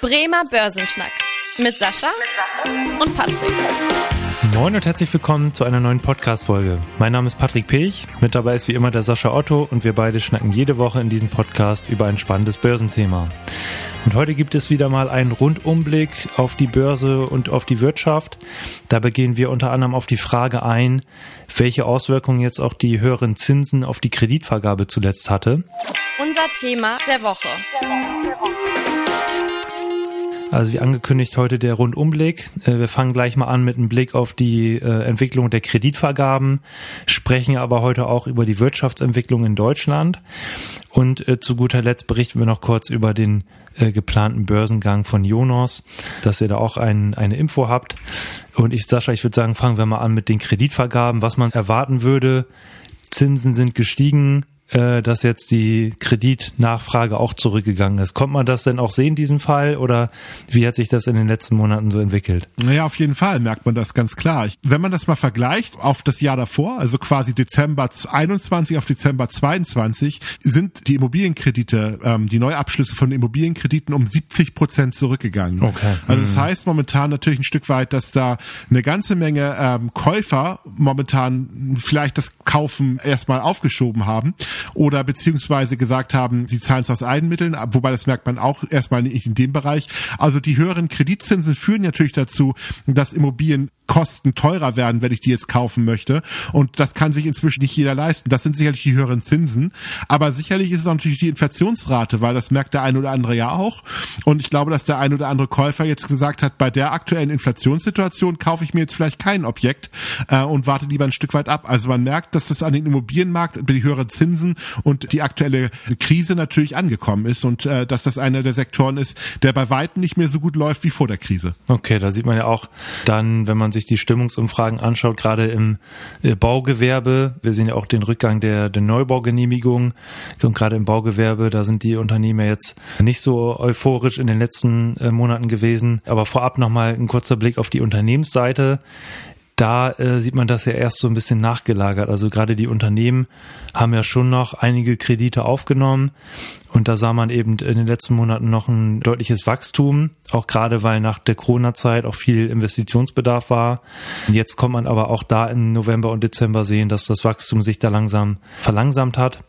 Bremer Börsenschnack mit Sascha und Patrick. Moin und herzlich willkommen zu einer neuen Podcast-Folge. Mein Name ist Patrick Pech, mit dabei ist wie immer der Sascha Otto und wir beide schnacken jede Woche in diesem Podcast über ein spannendes Börsenthema. Und heute gibt es wieder mal einen Rundumblick auf die Börse und auf die Wirtschaft. Dabei gehen wir unter anderem auf die Frage ein, welche Auswirkungen jetzt auch die höheren Zinsen auf die Kreditvergabe zuletzt hatte. Unser Thema der Woche. Also wie angekündigt heute der Rundumblick. Äh, wir fangen gleich mal an mit einem Blick auf die äh, Entwicklung der Kreditvergaben, sprechen aber heute auch über die Wirtschaftsentwicklung in Deutschland und äh, zu guter Letzt berichten wir noch kurz über den geplanten Börsengang von Jonas, dass ihr da auch ein, eine Info habt. Und ich, Sascha, ich würde sagen, fangen wir mal an mit den Kreditvergaben, was man erwarten würde. Zinsen sind gestiegen, äh, dass jetzt die Kreditnachfrage auch zurückgegangen ist. Kommt man das denn auch sehen, diesen Fall, oder wie hat sich das in den letzten Monaten so entwickelt? Naja, auf jeden Fall merkt man das ganz klar. Wenn man das mal vergleicht auf das Jahr davor, also quasi Dezember 21 auf Dezember 22, sind die Immobilienkredite, ähm, die Neuabschlüsse von Immobilienkrediten um 70 Prozent zurückgegangen. Okay. Also das mhm. heißt momentan natürlich ein Stück weit, dass da eine ganze Menge ähm, Käufer momentan vielleicht das Kaufen erstmal aufgeschoben haben oder beziehungsweise gesagt haben, sie zahlen es aus Eigenmitteln, wobei das merkt man auch erstmal nicht in dem Bereich. Also die höheren Kreditzinsen führen natürlich dazu, dass Immobilien Kosten teurer werden, wenn ich die jetzt kaufen möchte. Und das kann sich inzwischen nicht jeder leisten. Das sind sicherlich die höheren Zinsen. Aber sicherlich ist es auch natürlich die Inflationsrate, weil das merkt der eine oder andere ja auch. Und ich glaube, dass der eine oder andere Käufer jetzt gesagt hat, bei der aktuellen Inflationssituation kaufe ich mir jetzt vielleicht kein Objekt äh, und warte lieber ein Stück weit ab. Also man merkt, dass das an den Immobilienmarkt, die höheren Zinsen und die aktuelle Krise natürlich angekommen ist und äh, dass das einer der Sektoren ist, der bei weitem nicht mehr so gut läuft wie vor der Krise. Okay, da sieht man ja auch dann, wenn man sich die Stimmungsumfragen anschaut, gerade im äh, Baugewerbe, wir sehen ja auch den Rückgang der, der Neubaugenehmigungen und gerade im Baugewerbe, da sind die Unternehmer jetzt nicht so euphorisch in den letzten äh, Monaten gewesen. Aber vorab nochmal ein kurzer Blick auf die Unternehmensseite da äh, sieht man das ja erst so ein bisschen nachgelagert. Also gerade die Unternehmen haben ja schon noch einige Kredite aufgenommen und da sah man eben in den letzten Monaten noch ein deutliches Wachstum, auch gerade weil nach der Corona-Zeit auch viel Investitionsbedarf war. Jetzt kommt man aber auch da im November und Dezember sehen, dass das Wachstum sich da langsam verlangsamt hat.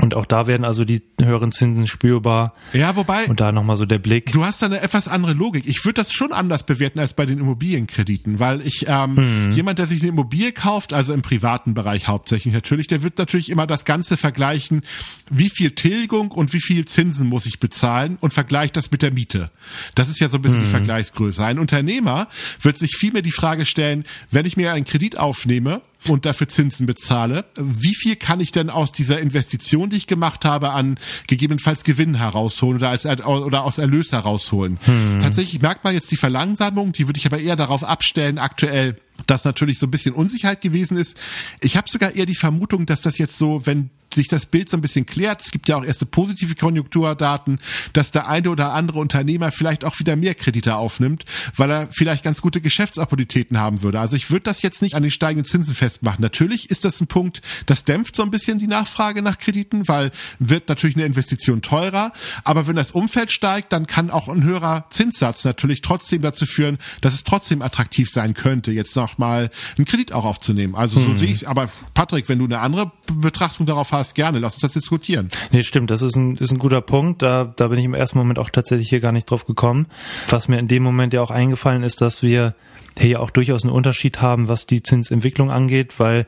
Und auch da werden also die höheren Zinsen spürbar. Ja, wobei. Und da nochmal so der Blick. Du hast da eine etwas andere Logik. Ich würde das schon anders bewerten als bei den Immobilienkrediten, weil ich, ähm, hm. jemand, der sich eine Immobilie kauft, also im privaten Bereich hauptsächlich natürlich, der wird natürlich immer das Ganze vergleichen, wie viel Tilgung und wie viel Zinsen muss ich bezahlen und vergleicht das mit der Miete. Das ist ja so ein bisschen hm. die Vergleichsgröße. Ein Unternehmer wird sich vielmehr die Frage stellen, wenn ich mir einen Kredit aufnehme, und dafür Zinsen bezahle, wie viel kann ich denn aus dieser Investition, die ich gemacht habe, an gegebenenfalls Gewinn herausholen oder als oder aus Erlös herausholen? Hm. Tatsächlich merkt man jetzt die Verlangsamung, die würde ich aber eher darauf abstellen, aktuell dass natürlich so ein bisschen Unsicherheit gewesen ist. Ich habe sogar eher die Vermutung, dass das jetzt so, wenn sich das Bild so ein bisschen klärt, es gibt ja auch erste positive Konjunkturdaten, dass der eine oder andere Unternehmer vielleicht auch wieder mehr Kredite aufnimmt, weil er vielleicht ganz gute Geschäftsopportunitäten haben würde. Also ich würde das jetzt nicht an den steigenden Zinsen festmachen. Natürlich ist das ein Punkt, das dämpft so ein bisschen die Nachfrage nach Krediten, weil wird natürlich eine Investition teurer. Aber wenn das Umfeld steigt, dann kann auch ein höherer Zinssatz natürlich trotzdem dazu führen, dass es trotzdem attraktiv sein könnte, jetzt noch mal einen Kredit auch aufzunehmen. Also so mhm. sehe ich Aber Patrick, wenn du eine andere Betrachtung darauf hast, Podcast gerne. Lass uns das diskutieren. Nee, stimmt. Das ist ein, ist ein guter Punkt. Da, da bin ich im ersten Moment auch tatsächlich hier gar nicht drauf gekommen. Was mir in dem Moment ja auch eingefallen ist, dass wir hier auch durchaus einen Unterschied haben, was die Zinsentwicklung angeht, weil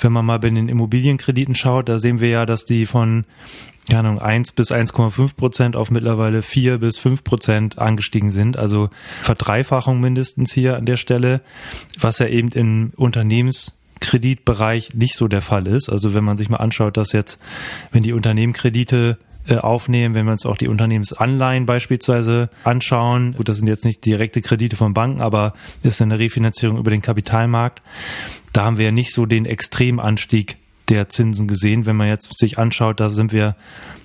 wenn man mal bei den Immobilienkrediten schaut, da sehen wir ja, dass die von keine Ahnung, 1 bis 1,5 Prozent auf mittlerweile 4 bis 5 Prozent angestiegen sind. Also Verdreifachung mindestens hier an der Stelle, was ja eben in Unternehmens Kreditbereich nicht so der Fall ist. Also wenn man sich mal anschaut, dass jetzt, wenn die Unternehmen Kredite äh, aufnehmen, wenn wir uns auch die Unternehmensanleihen beispielsweise anschauen. Gut, das sind jetzt nicht direkte Kredite von Banken, aber das ist eine Refinanzierung über den Kapitalmarkt. Da haben wir nicht so den Extremanstieg der Zinsen gesehen. Wenn man jetzt sich anschaut, da sind wir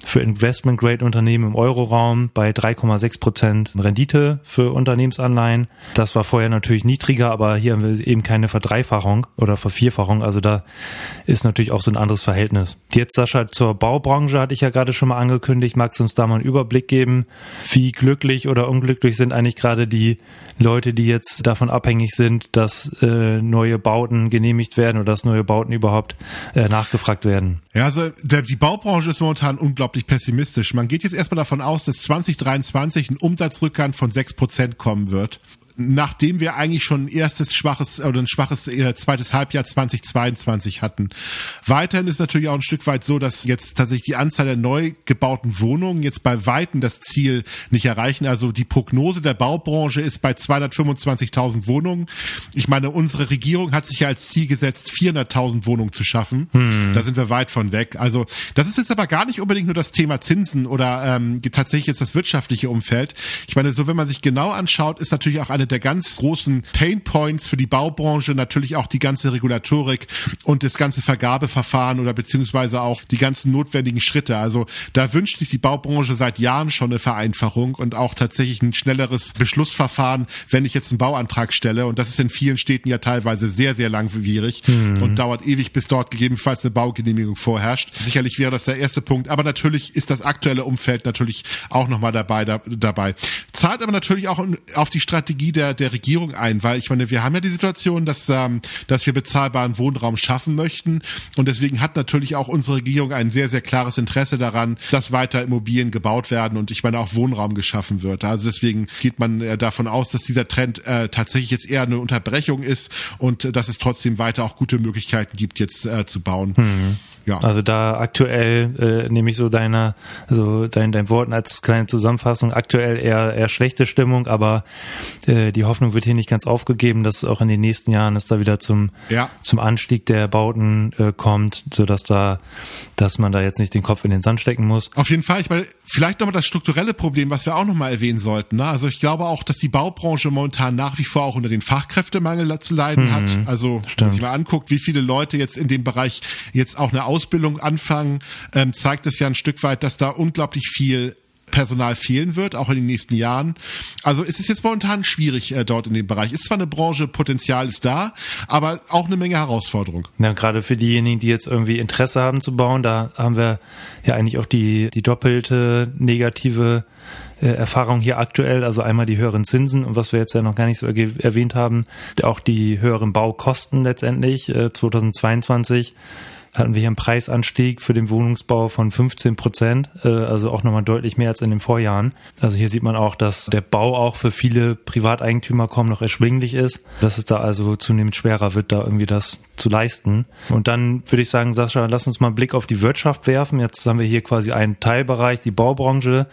für Investment-Grade-Unternehmen im Euroraum bei 3,6 Prozent Rendite für Unternehmensanleihen. Das war vorher natürlich niedriger, aber hier haben wir eben keine Verdreifachung oder Vervierfachung. Also da ist natürlich auch so ein anderes Verhältnis. Jetzt, Sascha, zur Baubranche hatte ich ja gerade schon mal angekündigt. Magst du uns da mal einen Überblick geben? Wie glücklich oder unglücklich sind eigentlich gerade die Leute, die jetzt davon abhängig sind, dass äh, neue Bauten genehmigt werden oder dass neue Bauten überhaupt äh, nachgefragt werden? Ja, also der, die Baubranche ist momentan unglaublich pessimistisch. Man geht jetzt erstmal davon aus, dass 2023 ein Umsatzrückgang von sechs Prozent kommen wird nachdem wir eigentlich schon ein erstes schwaches oder ein schwaches äh, zweites Halbjahr 2022 hatten. Weiterhin ist natürlich auch ein Stück weit so, dass jetzt tatsächlich die Anzahl der neu gebauten Wohnungen jetzt bei Weitem das Ziel nicht erreichen. Also die Prognose der Baubranche ist bei 225.000 Wohnungen. Ich meine, unsere Regierung hat sich ja als Ziel gesetzt, 400.000 Wohnungen zu schaffen. Hm. Da sind wir weit von weg. Also das ist jetzt aber gar nicht unbedingt nur das Thema Zinsen oder ähm, tatsächlich jetzt das wirtschaftliche Umfeld. Ich meine, so wenn man sich genau anschaut, ist natürlich auch eine eine der ganz großen Pain Points für die Baubranche natürlich auch die ganze Regulatorik und das ganze Vergabeverfahren oder beziehungsweise auch die ganzen notwendigen Schritte. Also da wünscht sich die Baubranche seit Jahren schon eine Vereinfachung und auch tatsächlich ein schnelleres Beschlussverfahren, wenn ich jetzt einen Bauantrag stelle. Und das ist in vielen Städten ja teilweise sehr, sehr langwierig mhm. und dauert ewig, bis dort gegebenenfalls eine Baugenehmigung vorherrscht. Sicherlich wäre das der erste Punkt. Aber natürlich ist das aktuelle Umfeld natürlich auch nochmal dabei, da, dabei. Zahlt aber natürlich auch auf die Strategie der, der Regierung ein, weil ich meine, wir haben ja die Situation, dass, ähm, dass wir bezahlbaren Wohnraum schaffen möchten und deswegen hat natürlich auch unsere Regierung ein sehr, sehr klares Interesse daran, dass weiter Immobilien gebaut werden und ich meine auch Wohnraum geschaffen wird. Also deswegen geht man äh, davon aus, dass dieser Trend äh, tatsächlich jetzt eher eine Unterbrechung ist und äh, dass es trotzdem weiter auch gute Möglichkeiten gibt, jetzt äh, zu bauen. Mhm. Ja. Also da aktuell äh, nehme ich so deine, also dein, dein Worten als kleine Zusammenfassung, aktuell eher eher schlechte Stimmung, aber äh, die Hoffnung wird hier nicht ganz aufgegeben, dass auch in den nächsten Jahren es da wieder zum ja. zum Anstieg der Bauten äh, kommt, so dass da, dass man da jetzt nicht den Kopf in den Sand stecken muss. Auf jeden Fall, ich meine, vielleicht nochmal das strukturelle Problem, was wir auch nochmal erwähnen sollten. Ne? Also ich glaube auch, dass die Baubranche momentan nach wie vor auch unter den Fachkräftemangel zu leiden mhm. hat. Also Stimmt. wenn man sich mal anguckt, wie viele Leute jetzt in dem Bereich jetzt auch eine Ausbildung anfangen, ähm, zeigt es ja ein Stück weit, dass da unglaublich viel Personal fehlen wird, auch in den nächsten Jahren. Also es ist jetzt momentan schwierig äh, dort in dem Bereich. Ist zwar eine Branche, Potenzial ist da, aber auch eine Menge Herausforderung. Ja, gerade für diejenigen, die jetzt irgendwie Interesse haben zu bauen, da haben wir ja eigentlich auch die, die doppelte negative äh, Erfahrung hier aktuell, also einmal die höheren Zinsen und was wir jetzt ja noch gar nicht so erwähnt haben, auch die höheren Baukosten letztendlich äh, 2022 hatten wir hier einen Preisanstieg für den Wohnungsbau von 15 Prozent, äh, also auch nochmal deutlich mehr als in den Vorjahren. Also hier sieht man auch, dass der Bau auch für viele Privateigentümer kaum noch erschwinglich ist, dass es da also zunehmend schwerer wird, da irgendwie das zu leisten. Und dann würde ich sagen, Sascha, lass uns mal einen Blick auf die Wirtschaft werfen. Jetzt haben wir hier quasi einen Teilbereich, die Baubranche.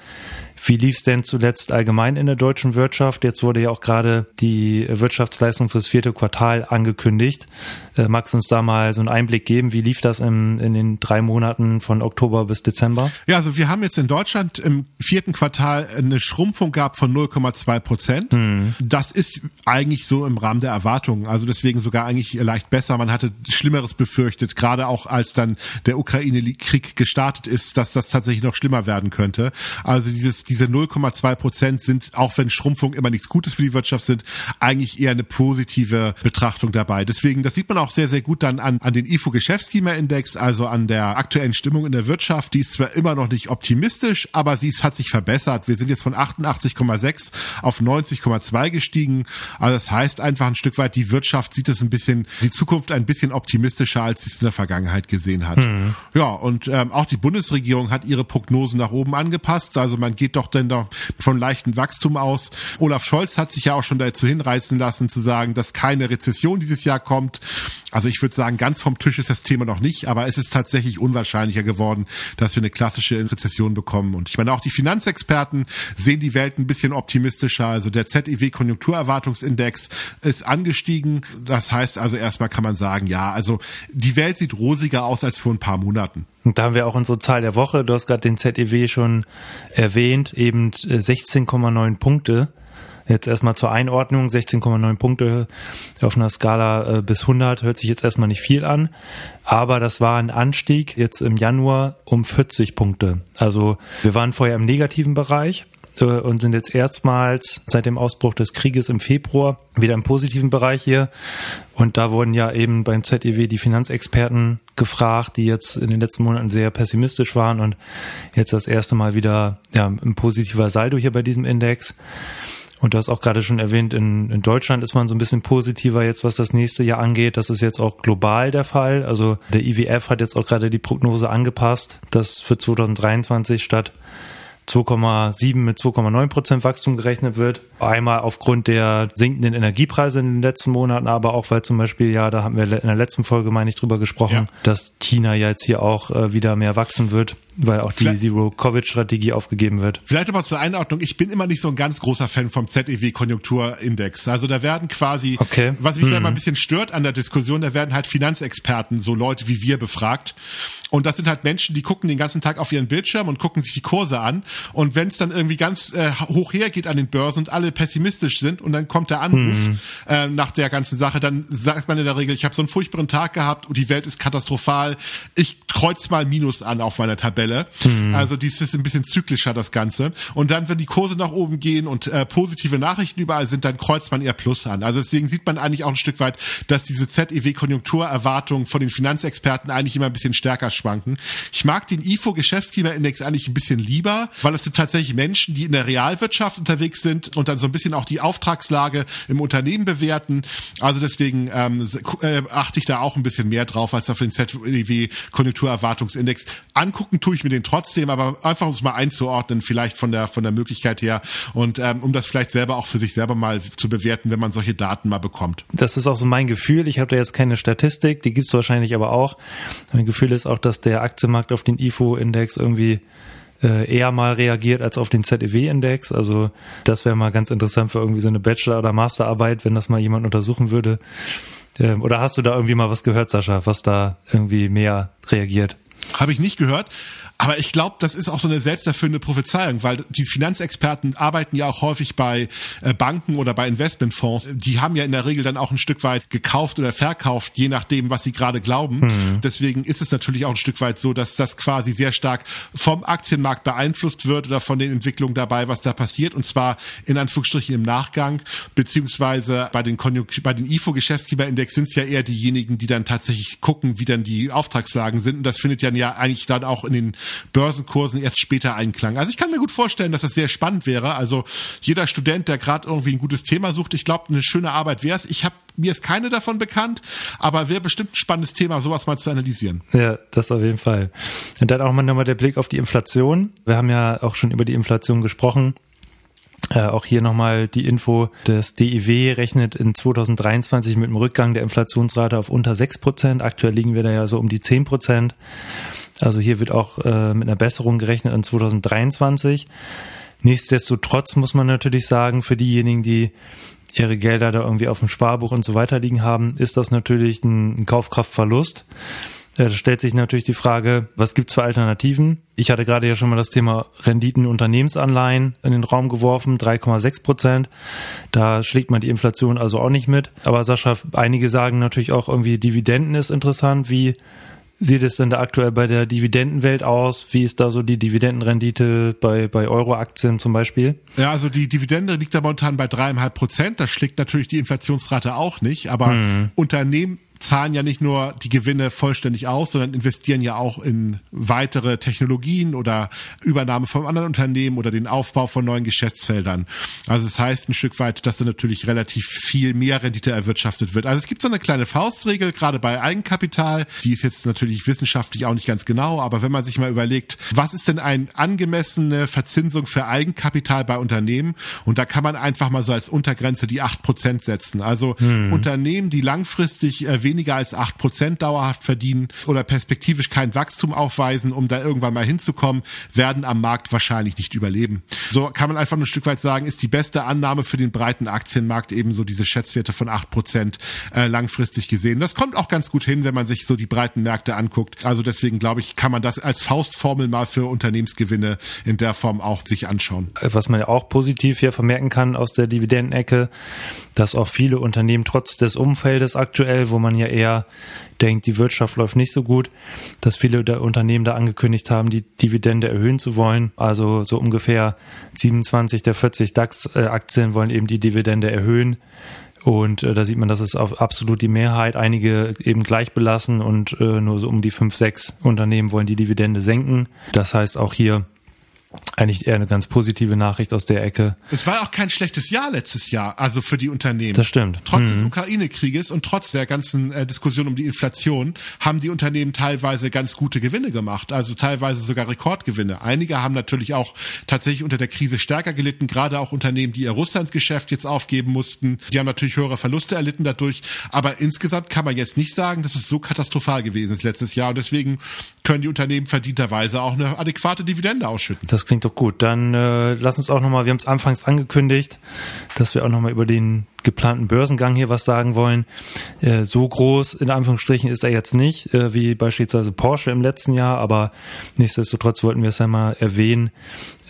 Wie lief es denn zuletzt allgemein in der deutschen Wirtschaft? Jetzt wurde ja auch gerade die Wirtschaftsleistung fürs vierte Quartal angekündigt. Äh, magst du uns da mal so einen Einblick geben? Wie lief das in, in den drei Monaten von Oktober bis Dezember? Ja, also wir haben jetzt in Deutschland im vierten Quartal eine Schrumpfung gehabt von 0,2 Prozent. Hm. Das ist eigentlich so im Rahmen der Erwartungen. Also deswegen sogar eigentlich leicht besser. Man hatte Schlimmeres befürchtet, gerade auch als dann der Ukraine-Krieg gestartet ist, dass das tatsächlich noch schlimmer werden könnte. Also dieses diese 0,2 Prozent sind, auch wenn Schrumpfung immer nichts Gutes für die Wirtschaft sind, eigentlich eher eine positive Betrachtung dabei. Deswegen, das sieht man auch sehr, sehr gut dann an, an den IFO-Geschäftsklimaindex, also an der aktuellen Stimmung in der Wirtschaft. Die ist zwar immer noch nicht optimistisch, aber sie ist, hat sich verbessert. Wir sind jetzt von 88,6 auf 90,2 gestiegen. Also das heißt einfach ein Stück weit, die Wirtschaft sieht es ein bisschen, die Zukunft ein bisschen optimistischer, als sie es in der Vergangenheit gesehen hat. Mhm. Ja, und ähm, auch die Bundesregierung hat ihre Prognosen nach oben angepasst. Also man geht doch doch denn doch von leichtem Wachstum aus. Olaf Scholz hat sich ja auch schon dazu hinreißen lassen zu sagen, dass keine Rezession dieses Jahr kommt. Also ich würde sagen, ganz vom Tisch ist das Thema noch nicht, aber es ist tatsächlich unwahrscheinlicher geworden, dass wir eine klassische Rezession bekommen. Und ich meine, auch die Finanzexperten sehen die Welt ein bisschen optimistischer. Also der ZEW Konjunkturerwartungsindex ist angestiegen. Das heißt also erstmal kann man sagen, ja, also die Welt sieht rosiger aus als vor ein paar Monaten. Und da haben wir auch unsere Zahl der Woche. Du hast gerade den ZEW schon erwähnt, eben 16,9 äh, Punkte Jetzt erstmal zur Einordnung, 16,9 Punkte auf einer Skala äh, bis 100 hört sich jetzt erstmal nicht viel an, aber das war ein Anstieg jetzt im Januar um 40 Punkte. Also wir waren vorher im negativen Bereich und sind jetzt erstmals seit dem Ausbruch des Krieges im Februar wieder im positiven Bereich hier. Und da wurden ja eben beim ZEW die Finanzexperten gefragt, die jetzt in den letzten Monaten sehr pessimistisch waren und jetzt das erste Mal wieder ja, ein positiver Saldo hier bei diesem Index. Und du hast auch gerade schon erwähnt, in, in Deutschland ist man so ein bisschen positiver jetzt, was das nächste Jahr angeht. Das ist jetzt auch global der Fall. Also der IWF hat jetzt auch gerade die Prognose angepasst, dass für 2023 statt 2,7 mit 2,9 Prozent Wachstum gerechnet wird. Einmal aufgrund der sinkenden Energiepreise in den letzten Monaten, aber auch weil zum Beispiel, ja, da haben wir in der letzten Folge, meine ich, drüber gesprochen, ja. dass China ja jetzt hier auch äh, wieder mehr wachsen wird, weil auch die Zero-Covid-Strategie aufgegeben wird. Vielleicht aber zur Einordnung, ich bin immer nicht so ein ganz großer Fan vom ZEW-Konjunkturindex. Also da werden quasi, okay. was mich hm. da immer ein bisschen stört an der Diskussion, da werden halt Finanzexperten, so Leute wie wir befragt. Und das sind halt Menschen, die gucken den ganzen Tag auf ihren Bildschirm und gucken sich die Kurse an. Und wenn es dann irgendwie ganz äh, hoch hergeht an den Börsen und alle pessimistisch sind und dann kommt der Anruf mhm. äh, nach der ganzen Sache, dann sagt man in der Regel, ich habe so einen furchtbaren Tag gehabt und die Welt ist katastrophal. Ich kreuz mal Minus an auf meiner Tabelle. Mhm. Also dies ist ein bisschen zyklischer das Ganze. Und dann, wenn die Kurse nach oben gehen und äh, positive Nachrichten überall sind, dann kreuzt man eher Plus an. Also deswegen sieht man eigentlich auch ein Stück weit, dass diese ZEW-Konjunkturerwartung von den Finanzexperten eigentlich immer ein bisschen stärker schwanken. Ich mag den IFO-Geschäftsgeberindex eigentlich ein bisschen lieber, weil es sind tatsächlich Menschen, die in der Realwirtschaft unterwegs sind und dann so ein bisschen auch die Auftragslage im Unternehmen bewerten. Also deswegen ähm, äh, achte ich da auch ein bisschen mehr drauf als auf den ZEW Konjunkturerwartungsindex. Angucken tue ich mir den trotzdem, aber einfach um es mal einzuordnen, vielleicht von der von der Möglichkeit her und ähm, um das vielleicht selber auch für sich selber mal zu bewerten, wenn man solche Daten mal bekommt. Das ist auch so mein Gefühl. Ich habe da jetzt keine Statistik, die gibt es wahrscheinlich aber auch. Mein Gefühl ist auch, dass der Aktienmarkt auf den IFO-Index irgendwie äh, eher mal reagiert als auf den ZEW-Index. Also das wäre mal ganz interessant für irgendwie so eine Bachelor- oder Masterarbeit, wenn das mal jemand untersuchen würde. Ähm, oder hast du da irgendwie mal was gehört, Sascha, was da irgendwie mehr reagiert? Habe ich nicht gehört. Aber ich glaube, das ist auch so eine selbsterfüllende Prophezeiung, weil die Finanzexperten arbeiten ja auch häufig bei äh, Banken oder bei Investmentfonds. Die haben ja in der Regel dann auch ein Stück weit gekauft oder verkauft, je nachdem, was sie gerade glauben. Mhm. Deswegen ist es natürlich auch ein Stück weit so, dass das quasi sehr stark vom Aktienmarkt beeinflusst wird oder von den Entwicklungen dabei, was da passiert. Und zwar in Anführungsstrichen im Nachgang, beziehungsweise bei den, Konjunktur, bei den IFO-Geschäftsgeberindex sind es ja eher diejenigen, die dann tatsächlich gucken, wie dann die Auftragslagen sind. Und das findet ja eigentlich dann auch in den Börsenkursen erst später einklang. Also ich kann mir gut vorstellen, dass das sehr spannend wäre. Also jeder Student, der gerade irgendwie ein gutes Thema sucht, ich glaube, eine schöne Arbeit wäre es. Ich habe mir ist keine davon bekannt, aber wäre bestimmt ein spannendes Thema, sowas mal zu analysieren. Ja, das auf jeden Fall. Und dann auch mal nochmal der Blick auf die Inflation. Wir haben ja auch schon über die Inflation gesprochen. Äh, auch hier nochmal die Info, das DIW rechnet in 2023 mit einem Rückgang der Inflationsrate auf unter 6 Prozent. Aktuell liegen wir da ja so um die 10 Prozent. Also hier wird auch äh, mit einer Besserung gerechnet in 2023. Nichtsdestotrotz muss man natürlich sagen, für diejenigen, die ihre Gelder da irgendwie auf dem Sparbuch und so weiter liegen haben, ist das natürlich ein, Kaufkraftverlust. Da stellt sich natürlich die Frage, was gibt's für Alternativen? Ich hatte gerade ja schon mal das Thema Renditen Unternehmensanleihen in den Raum geworfen, 3,6 Prozent. Da schlägt man die Inflation also auch nicht mit. Aber Sascha, einige sagen natürlich auch irgendwie Dividenden ist interessant. Wie sieht es denn da aktuell bei der Dividendenwelt aus? Wie ist da so die Dividendenrendite bei, bei Euro-Aktien zum Beispiel? Ja, also die Dividende liegt da momentan bei dreieinhalb Prozent. Das schlägt natürlich die Inflationsrate auch nicht. Aber hm. Unternehmen zahlen ja nicht nur die Gewinne vollständig aus, sondern investieren ja auch in weitere Technologien oder Übernahme von anderen Unternehmen oder den Aufbau von neuen Geschäftsfeldern. Also das heißt ein Stück weit, dass da natürlich relativ viel mehr Rendite erwirtschaftet wird. Also es gibt so eine kleine Faustregel, gerade bei Eigenkapital. Die ist jetzt natürlich wissenschaftlich auch nicht ganz genau, aber wenn man sich mal überlegt, was ist denn eine angemessene Verzinsung für Eigenkapital bei Unternehmen? Und da kann man einfach mal so als Untergrenze die acht Prozent setzen. Also hm. Unternehmen, die langfristig äh, weniger als acht Prozent dauerhaft verdienen oder perspektivisch kein Wachstum aufweisen, um da irgendwann mal hinzukommen, werden am Markt wahrscheinlich nicht überleben. So kann man einfach ein Stück weit sagen, ist die beste Annahme für den breiten Aktienmarkt ebenso diese Schätzwerte von acht Prozent äh, langfristig gesehen. Das kommt auch ganz gut hin, wenn man sich so die breiten Märkte anguckt. Also deswegen glaube ich, kann man das als Faustformel mal für Unternehmensgewinne in der Form auch sich anschauen. Was man ja auch positiv hier vermerken kann aus der Dividendenecke, dass auch viele Unternehmen trotz des Umfeldes aktuell, wo man ja eher denkt, die Wirtschaft läuft nicht so gut, dass viele der Unternehmen da angekündigt haben, die Dividende erhöhen zu wollen. Also so ungefähr 27 der 40 DAX-Aktien wollen eben die Dividende erhöhen. Und äh, da sieht man, dass es auf absolut die Mehrheit, einige eben gleich belassen und äh, nur so um die fünf, sechs Unternehmen wollen die Dividende senken. Das heißt auch hier eigentlich eher eine ganz positive Nachricht aus der Ecke. Es war auch kein schlechtes Jahr letztes Jahr, also für die Unternehmen. Das stimmt. Trotz mhm. des Ukraine-Krieges und trotz der ganzen äh, Diskussion um die Inflation haben die Unternehmen teilweise ganz gute Gewinne gemacht, also teilweise sogar Rekordgewinne. Einige haben natürlich auch tatsächlich unter der Krise stärker gelitten, gerade auch Unternehmen, die ihr Russlandsgeschäft jetzt aufgeben mussten. Die haben natürlich höhere Verluste erlitten dadurch, aber insgesamt kann man jetzt nicht sagen, dass es so katastrophal gewesen ist letztes Jahr und deswegen können die Unternehmen verdienterweise auch eine adäquate Dividende ausschütten. Das klingt doch gut. Dann äh, lass uns auch nochmal, wir haben es anfangs angekündigt, dass wir auch nochmal über den geplanten Börsengang hier was sagen wollen. Äh, so groß, in Anführungsstrichen, ist er jetzt nicht, äh, wie beispielsweise Porsche im letzten Jahr, aber nichtsdestotrotz wollten wir es ja mal erwähnen,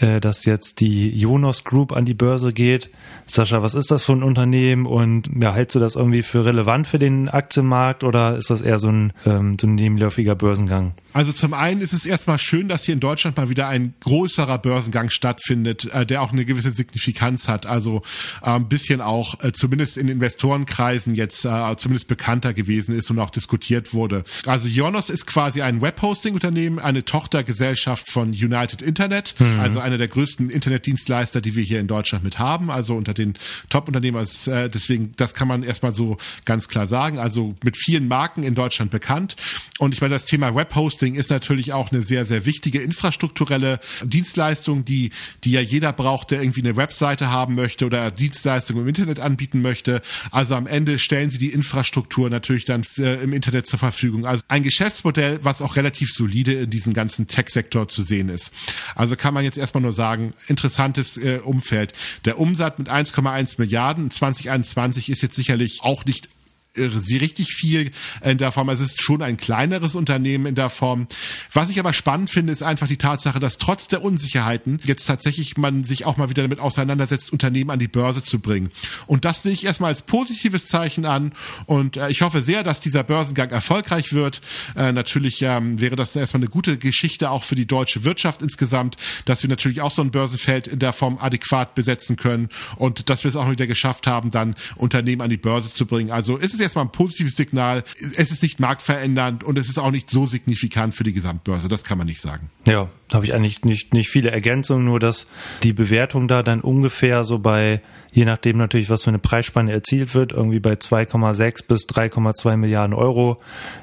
äh, dass jetzt die Jonas Group an die Börse geht. Sascha, was ist das für ein Unternehmen und ja, hältst du das irgendwie für relevant für den Aktienmarkt oder ist das eher so ein, ähm, so ein nebenläufiger Börsengang? Also zum einen ist es erstmal schön, dass hier in Deutschland mal wieder ein größerer Börsengang stattfindet, der auch eine gewisse Signifikanz hat. Also ein bisschen auch äh, zumindest in Investorenkreisen jetzt äh, zumindest bekannter gewesen ist und auch diskutiert wurde. Also Jonas ist quasi ein Webhosting-Unternehmen, eine Tochtergesellschaft von United Internet, mhm. also einer der größten Internetdienstleister, die wir hier in Deutschland mit haben, also unter den Top-Unternehmen. Also, äh, deswegen, das kann man erstmal so ganz klar sagen. Also mit vielen Marken in Deutschland bekannt. Und ich meine, das Thema Webhosting ist natürlich auch eine sehr, sehr wichtige infrastrukturelle Dienstleistung, die, die ja jeder braucht, der irgendwie eine Webseite haben möchte oder Dienstleistungen im Internet anbieten anbieten möchte. Also am Ende stellen sie die Infrastruktur natürlich dann äh, im Internet zur Verfügung. Also ein Geschäftsmodell, was auch relativ solide in diesem ganzen Tech-Sektor zu sehen ist. Also kann man jetzt erstmal nur sagen, interessantes äh, Umfeld. Der Umsatz mit 1,1 Milliarden 2021 ist jetzt sicherlich auch nicht sie richtig viel in der Form. Also es ist schon ein kleineres Unternehmen in der Form. Was ich aber spannend finde, ist einfach die Tatsache, dass trotz der Unsicherheiten jetzt tatsächlich man sich auch mal wieder damit auseinandersetzt, Unternehmen an die Börse zu bringen. Und das sehe ich erstmal als positives Zeichen an. Und äh, ich hoffe sehr, dass dieser Börsengang erfolgreich wird. Äh, natürlich ähm, wäre das erstmal eine gute Geschichte auch für die deutsche Wirtschaft insgesamt, dass wir natürlich auch so ein Börsenfeld in der Form adäquat besetzen können und dass wir es auch wieder geschafft haben, dann Unternehmen an die Börse zu bringen. Also ist es erstmal ein positives Signal. Es ist nicht marktverändernd und es ist auch nicht so signifikant für die Gesamtbörse. Das kann man nicht sagen. Ja, da habe ich eigentlich nicht, nicht viele Ergänzungen, nur dass die Bewertung da dann ungefähr so bei je nachdem natürlich, was für eine Preisspanne erzielt wird, irgendwie bei 2,6 bis 3,2 Milliarden Euro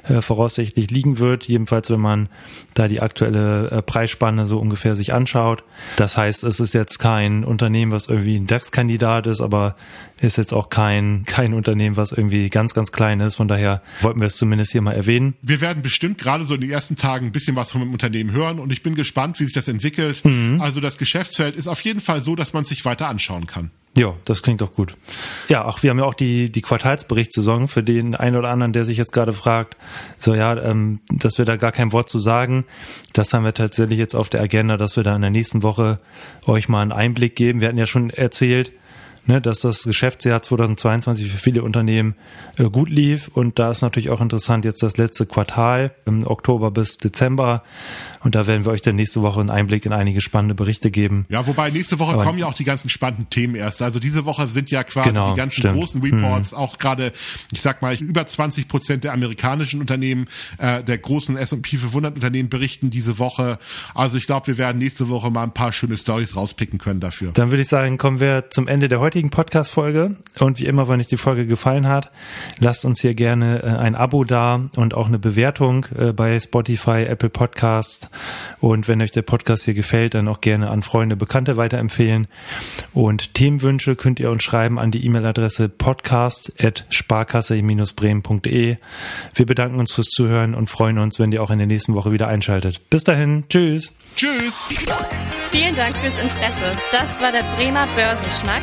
äh, voraussichtlich liegen wird. Jedenfalls, wenn man da die aktuelle äh, Preisspanne so ungefähr sich anschaut. Das heißt, es ist jetzt kein Unternehmen, was irgendwie ein DAX-Kandidat ist, aber ist jetzt auch kein, kein Unternehmen, was irgendwie ganz, ganz klein ist. Von daher wollten wir es zumindest hier mal erwähnen. Wir werden bestimmt gerade so in den ersten Tagen ein bisschen was von dem Unternehmen hören und ich bin gespannt, wie sich das entwickelt. Mhm. Also das Geschäftsfeld ist auf jeden Fall so, dass man es sich weiter anschauen kann. Ja, das klingt doch gut. Ja, ach, wir haben ja auch die, die Quartalsberichtssaison für den einen oder anderen, der sich jetzt gerade fragt, so ja, ähm, dass wir da gar kein Wort zu sagen. Das haben wir tatsächlich jetzt auf der Agenda, dass wir da in der nächsten Woche euch mal einen Einblick geben. Wir hatten ja schon erzählt, ne, dass das Geschäftsjahr 2022 für viele Unternehmen äh, gut lief. Und da ist natürlich auch interessant jetzt das letzte Quartal im Oktober bis Dezember. Und da werden wir euch dann nächste Woche einen Einblick in einige spannende Berichte geben. Ja, wobei nächste Woche Aber kommen ja auch die ganzen spannenden Themen erst. Also diese Woche sind ja quasi genau, die ganzen stimmt. großen Reports, hm. auch gerade, ich sag mal, über 20 Prozent der amerikanischen Unternehmen, äh, der großen S&P 500 Unternehmen berichten diese Woche. Also ich glaube, wir werden nächste Woche mal ein paar schöne Stories rauspicken können dafür. Dann würde ich sagen, kommen wir zum Ende der heutigen heutigen Podcast-Folge. Und wie immer, wenn euch die Folge gefallen hat, lasst uns hier gerne äh, ein Abo da und auch eine Bewertung äh, bei Spotify, Apple Podcasts. Und wenn euch der Podcast hier gefällt, dann auch gerne an Freunde, Bekannte weiterempfehlen. Und Themenwünsche könnt ihr uns schreiben an die E-Mail-Adresse podcast.sparkasse-bremen.de. Wir bedanken uns fürs Zuhören und freuen uns, wenn ihr auch in der nächsten Woche wieder einschaltet. Bis dahin. Tschüss. Tschüss. Vielen Dank fürs Interesse. Das war der Bremer Börsenschnack,